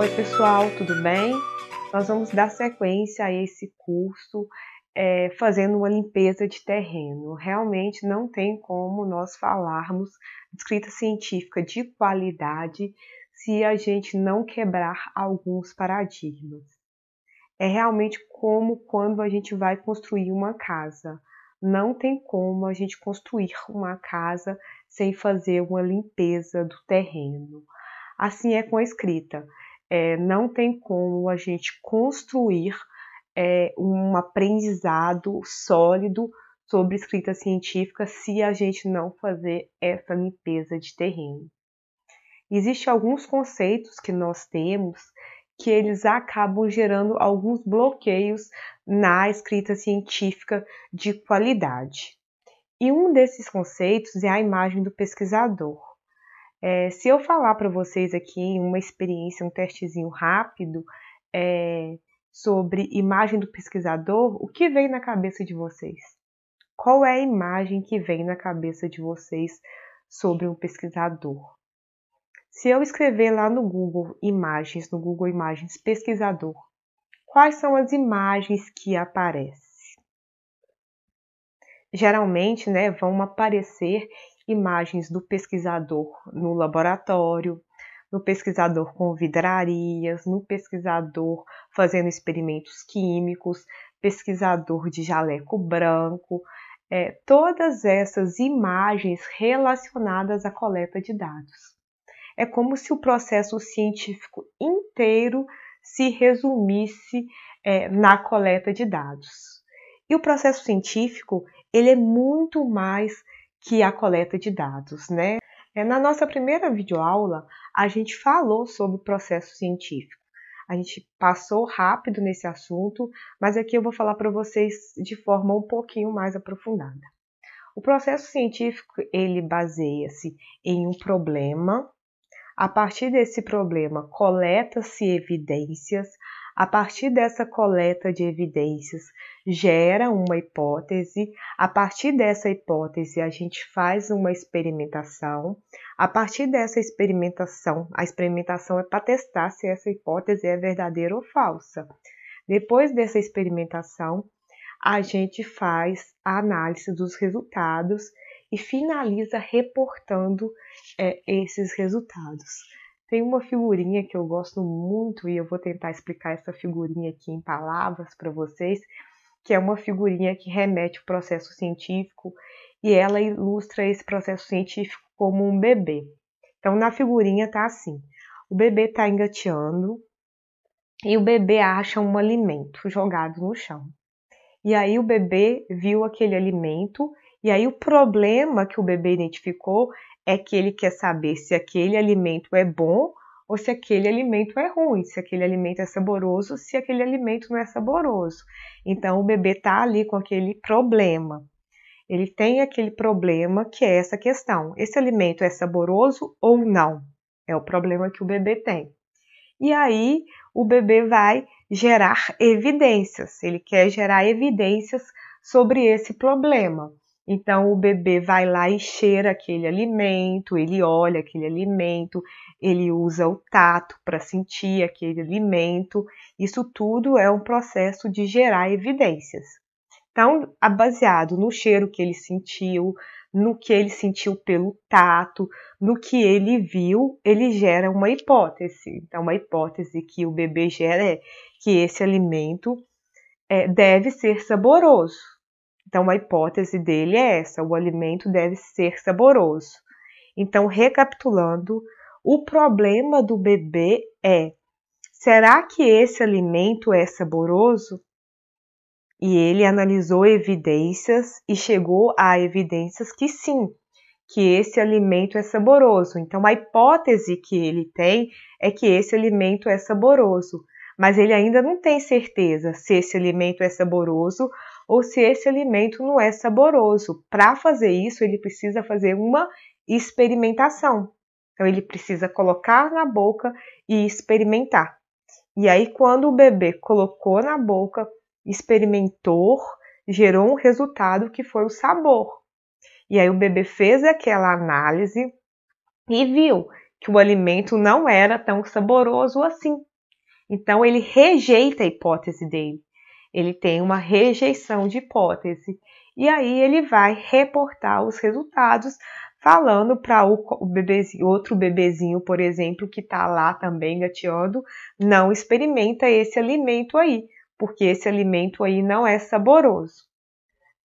Oi, pessoal, tudo bem? Nós vamos dar sequência a esse curso é, fazendo uma limpeza de terreno. Realmente não tem como nós falarmos de escrita científica de qualidade se a gente não quebrar alguns paradigmas. É realmente como quando a gente vai construir uma casa. Não tem como a gente construir uma casa sem fazer uma limpeza do terreno. Assim é com a escrita. É, não tem como a gente construir é, um aprendizado sólido sobre escrita científica se a gente não fazer essa limpeza de terreno. Existem alguns conceitos que nós temos que eles acabam gerando alguns bloqueios na escrita científica de qualidade. E um desses conceitos é a imagem do pesquisador. É, se eu falar para vocês aqui uma experiência, um testezinho rápido é, sobre imagem do pesquisador, o que vem na cabeça de vocês? Qual é a imagem que vem na cabeça de vocês sobre um pesquisador? Se eu escrever lá no Google Imagens, no Google Imagens Pesquisador, quais são as imagens que aparecem? Geralmente, né, vão aparecer imagens do pesquisador no laboratório, no pesquisador com vidrarias, no pesquisador fazendo experimentos químicos, pesquisador de jaleco branco, é, todas essas imagens relacionadas à coleta de dados. É como se o processo científico inteiro se resumisse é, na coleta de dados. E o processo científico ele é muito mais que a coleta de dados, né? É, na nossa primeira videoaula, a gente falou sobre o processo científico. A gente passou rápido nesse assunto, mas aqui eu vou falar para vocês de forma um pouquinho mais aprofundada. O processo científico ele baseia-se em um problema. A partir desse problema, coleta-se evidências, a partir dessa coleta de evidências, gera uma hipótese. A partir dessa hipótese, a gente faz uma experimentação. A partir dessa experimentação, a experimentação é para testar se essa hipótese é verdadeira ou falsa. Depois dessa experimentação, a gente faz a análise dos resultados e finaliza reportando é, esses resultados. Tem uma figurinha que eu gosto muito e eu vou tentar explicar essa figurinha aqui em palavras para vocês, que é uma figurinha que remete ao processo científico e ela ilustra esse processo científico como um bebê. Então, na figurinha tá assim: o bebê está engateando e o bebê acha um alimento jogado no chão. E aí o bebê viu aquele alimento e aí o problema que o bebê identificou é que ele quer saber se aquele alimento é bom ou se aquele alimento é ruim, se aquele alimento é saboroso, se aquele alimento não é saboroso. Então o bebê está ali com aquele problema. Ele tem aquele problema que é essa questão: esse alimento é saboroso ou não? É o problema que o bebê tem. E aí o bebê vai gerar evidências. Ele quer gerar evidências sobre esse problema. Então o bebê vai lá e cheira aquele alimento, ele olha aquele alimento, ele usa o tato para sentir aquele alimento. Isso tudo é um processo de gerar evidências. Então, baseado no cheiro que ele sentiu, no que ele sentiu pelo tato, no que ele viu, ele gera uma hipótese. Então, uma hipótese que o bebê gera é que esse alimento é, deve ser saboroso. Então, a hipótese dele é essa: o alimento deve ser saboroso. Então, recapitulando, o problema do bebê é: será que esse alimento é saboroso? E ele analisou evidências e chegou a evidências que sim, que esse alimento é saboroso. Então, a hipótese que ele tem é que esse alimento é saboroso, mas ele ainda não tem certeza se esse alimento é saboroso ou se esse alimento não é saboroso. Para fazer isso, ele precisa fazer uma experimentação. Então, ele precisa colocar na boca e experimentar. E aí, quando o bebê colocou na boca, experimentou, gerou um resultado que foi o sabor. E aí, o bebê fez aquela análise e viu que o alimento não era tão saboroso assim. Então ele rejeita a hipótese dele. Ele tem uma rejeição de hipótese. E aí ele vai reportar os resultados falando para o, o bebezinho, outro bebezinho, por exemplo, que está lá também gateando, não experimenta esse alimento aí, porque esse alimento aí não é saboroso.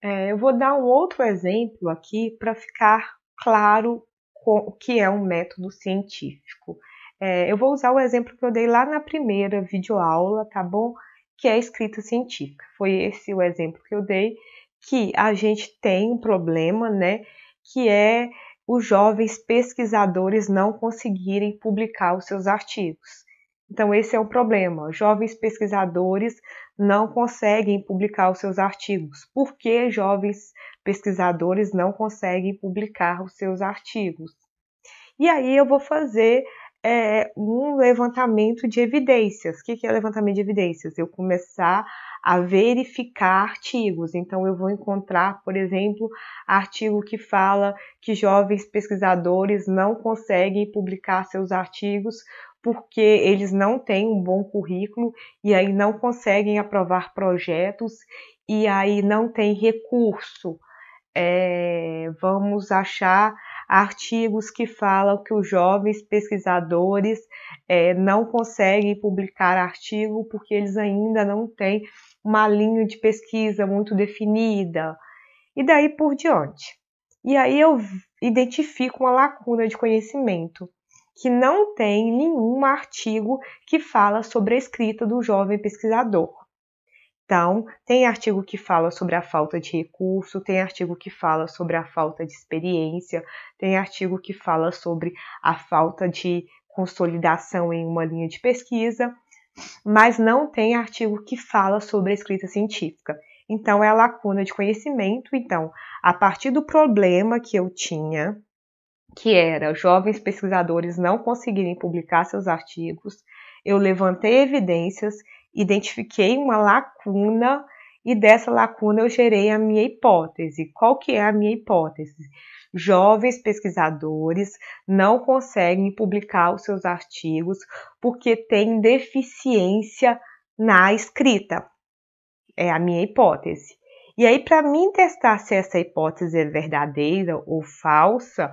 É, eu vou dar um outro exemplo aqui para ficar claro o que é um método científico. É, eu vou usar o exemplo que eu dei lá na primeira videoaula, tá bom? Que é escrita científica. Foi esse o exemplo que eu dei, que a gente tem um problema, né? Que é os jovens pesquisadores não conseguirem publicar os seus artigos. Então, esse é o problema. Jovens pesquisadores não conseguem publicar os seus artigos. Por que jovens pesquisadores não conseguem publicar os seus artigos? E aí eu vou fazer é, um levantamento de evidências. O que é levantamento de evidências? Eu começar a verificar artigos. Então, eu vou encontrar, por exemplo, artigo que fala que jovens pesquisadores não conseguem publicar seus artigos porque eles não têm um bom currículo e aí não conseguem aprovar projetos e aí não tem recurso. É, vamos achar artigos que falam que os jovens pesquisadores é, não conseguem publicar artigo porque eles ainda não têm uma linha de pesquisa muito definida, e daí por diante. E aí eu identifico uma lacuna de conhecimento que não tem nenhum artigo que fala sobre a escrita do jovem pesquisador. Então, tem artigo que fala sobre a falta de recurso, tem artigo que fala sobre a falta de experiência, tem artigo que fala sobre a falta de consolidação em uma linha de pesquisa, mas não tem artigo que fala sobre a escrita científica. Então, é a lacuna de conhecimento. Então, a partir do problema que eu tinha, que era jovens pesquisadores não conseguirem publicar seus artigos, eu levantei evidências, identifiquei uma lacuna e dessa lacuna eu gerei a minha hipótese. Qual que é a minha hipótese? Jovens pesquisadores não conseguem publicar os seus artigos porque têm deficiência na escrita. É a minha hipótese. E aí, para mim testar se essa hipótese é verdadeira ou falsa,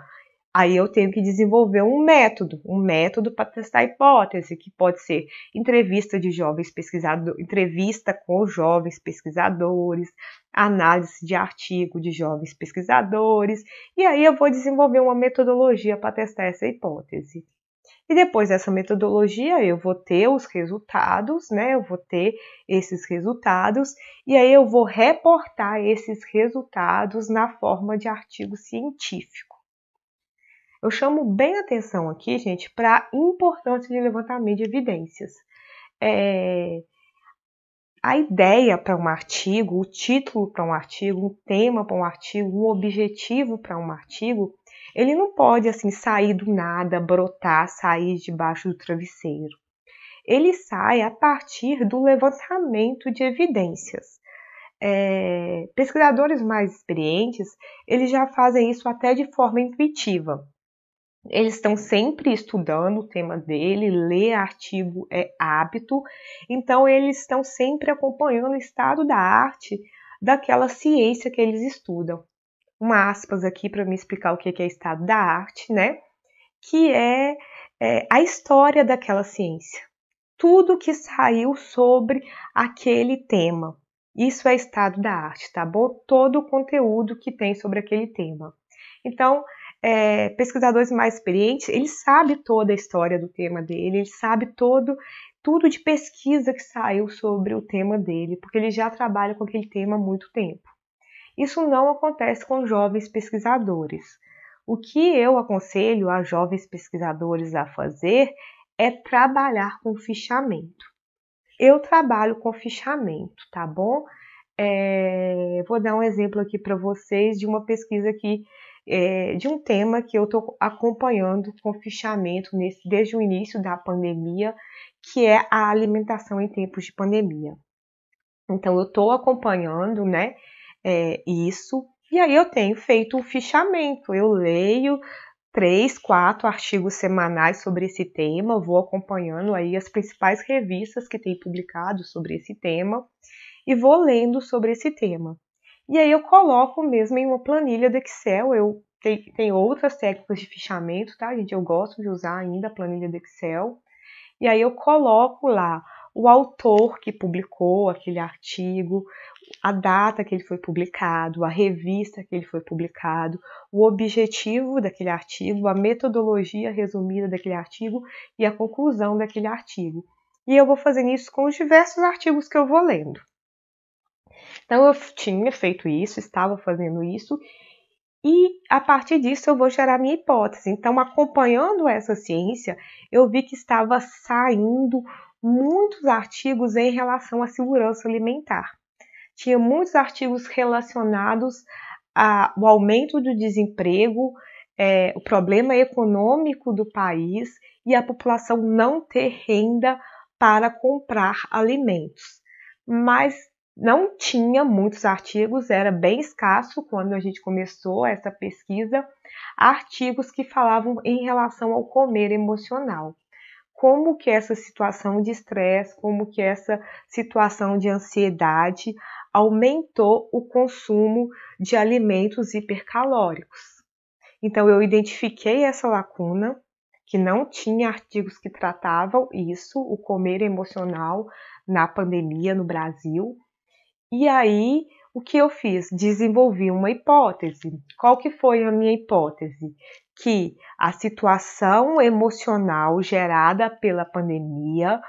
Aí eu tenho que desenvolver um método, um método para testar a hipótese, que pode ser entrevista de jovens pesquisadores, entrevista com jovens pesquisadores, análise de artigo de jovens pesquisadores, e aí eu vou desenvolver uma metodologia para testar essa hipótese. E depois dessa metodologia, eu vou ter os resultados, né? Eu vou ter esses resultados e aí eu vou reportar esses resultados na forma de artigo científico. Eu chamo bem atenção aqui, gente, para a importância de levantamento de evidências. É, a ideia para um artigo, o título para um artigo, um tema para um artigo, um objetivo para um artigo, ele não pode assim sair do nada, brotar, sair debaixo do travesseiro. Ele sai a partir do levantamento de evidências. É, pesquisadores mais experientes, eles já fazem isso até de forma intuitiva. Eles estão sempre estudando o tema dele, ler artigo é hábito, então eles estão sempre acompanhando o estado da arte daquela ciência que eles estudam. Uma aspas aqui para me explicar o que é estado da arte, né? Que é, é a história daquela ciência. Tudo que saiu sobre aquele tema. Isso é estado da arte, tá bom? Todo o conteúdo que tem sobre aquele tema. Então, é, pesquisadores mais experientes, ele sabe toda a história do tema dele, ele sabe todo tudo de pesquisa que saiu sobre o tema dele, porque ele já trabalha com aquele tema há muito tempo. Isso não acontece com jovens pesquisadores. O que eu aconselho a jovens pesquisadores a fazer é trabalhar com fichamento. Eu trabalho com fichamento, tá bom? É, vou dar um exemplo aqui para vocês de uma pesquisa que é, de um tema que eu estou acompanhando com fichamento nesse, desde o início da pandemia, que é a alimentação em tempos de pandemia. Então, eu estou acompanhando né, é, isso, e aí eu tenho feito o fichamento, eu leio três, quatro artigos semanais sobre esse tema, vou acompanhando aí as principais revistas que têm publicado sobre esse tema e vou lendo sobre esse tema. E aí eu coloco mesmo em uma planilha do Excel, eu tem, tem outras técnicas de fichamento, tá, gente? Eu gosto de usar ainda a planilha do Excel. E aí eu coloco lá o autor que publicou aquele artigo, a data que ele foi publicado, a revista que ele foi publicado, o objetivo daquele artigo, a metodologia resumida daquele artigo e a conclusão daquele artigo. E eu vou fazendo isso com os diversos artigos que eu vou lendo. Então eu tinha feito isso, estava fazendo isso, e a partir disso eu vou gerar minha hipótese. Então, acompanhando essa ciência, eu vi que estava saindo muitos artigos em relação à segurança alimentar. Tinha muitos artigos relacionados ao aumento do desemprego, é, o problema econômico do país e a população não ter renda para comprar alimentos. Mas não tinha muitos artigos, era bem escasso quando a gente começou essa pesquisa, artigos que falavam em relação ao comer emocional. Como que essa situação de estresse, como que essa situação de ansiedade aumentou o consumo de alimentos hipercalóricos. Então eu identifiquei essa lacuna, que não tinha artigos que tratavam isso, o comer emocional na pandemia no Brasil, e aí, o que eu fiz? Desenvolvi uma hipótese. Qual que foi a minha hipótese? Que a situação emocional gerada pela pandemia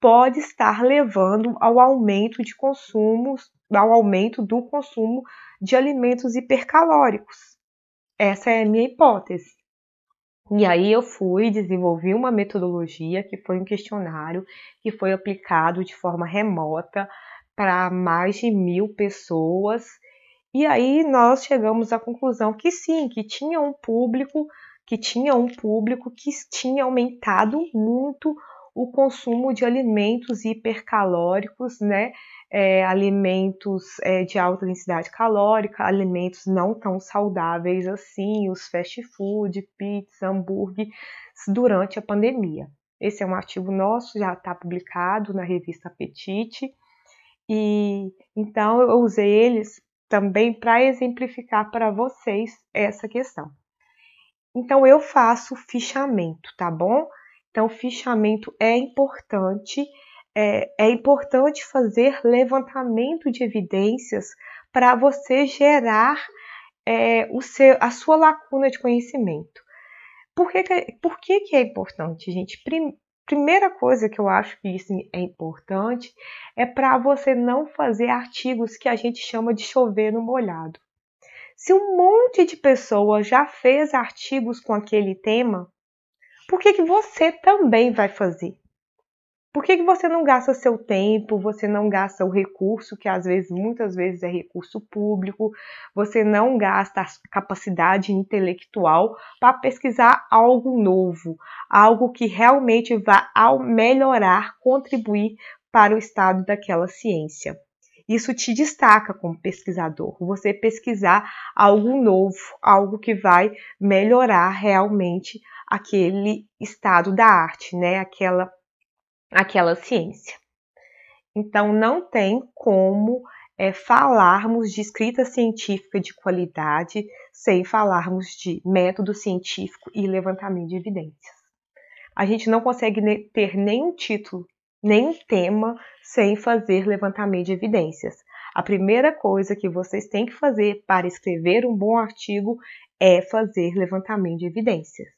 pode estar levando ao aumento de consumos, ao aumento do consumo de alimentos hipercalóricos. Essa é a minha hipótese. E aí eu fui desenvolvi uma metodologia que foi um questionário que foi aplicado de forma remota para mais de mil pessoas. E aí nós chegamos à conclusão que sim, que tinha um público, que tinha um público que tinha aumentado muito o consumo de alimentos hipercalóricos, né? É, alimentos é, de alta densidade calórica, alimentos não tão saudáveis assim, os fast food, pizza, hambúrguer, durante a pandemia. Esse é um artigo nosso, já está publicado na revista Apetite. E então eu usei eles também para exemplificar para vocês essa questão. Então eu faço fichamento, tá bom? Então fichamento é importante, é, é importante fazer levantamento de evidências para você gerar é, o seu, a sua lacuna de conhecimento. Por que, por que, que é importante, gente? Primeira coisa que eu acho que isso é importante é para você não fazer artigos que a gente chama de chover no molhado. Se um monte de pessoa já fez artigos com aquele tema, por que, que você também vai fazer? Por que, que você não gasta seu tempo, você não gasta o recurso, que às vezes, muitas vezes é recurso público, você não gasta a capacidade intelectual para pesquisar algo novo, algo que realmente vá melhorar, contribuir para o estado daquela ciência. Isso te destaca como pesquisador, você pesquisar algo novo, algo que vai melhorar realmente aquele estado da arte, né? Aquela aquela ciência. Então, não tem como é, falarmos de escrita científica de qualidade sem falarmos de método científico e levantamento de evidências. A gente não consegue ter nenhum título, nem tema sem fazer levantamento de evidências. A primeira coisa que vocês têm que fazer para escrever um bom artigo é fazer levantamento de evidências.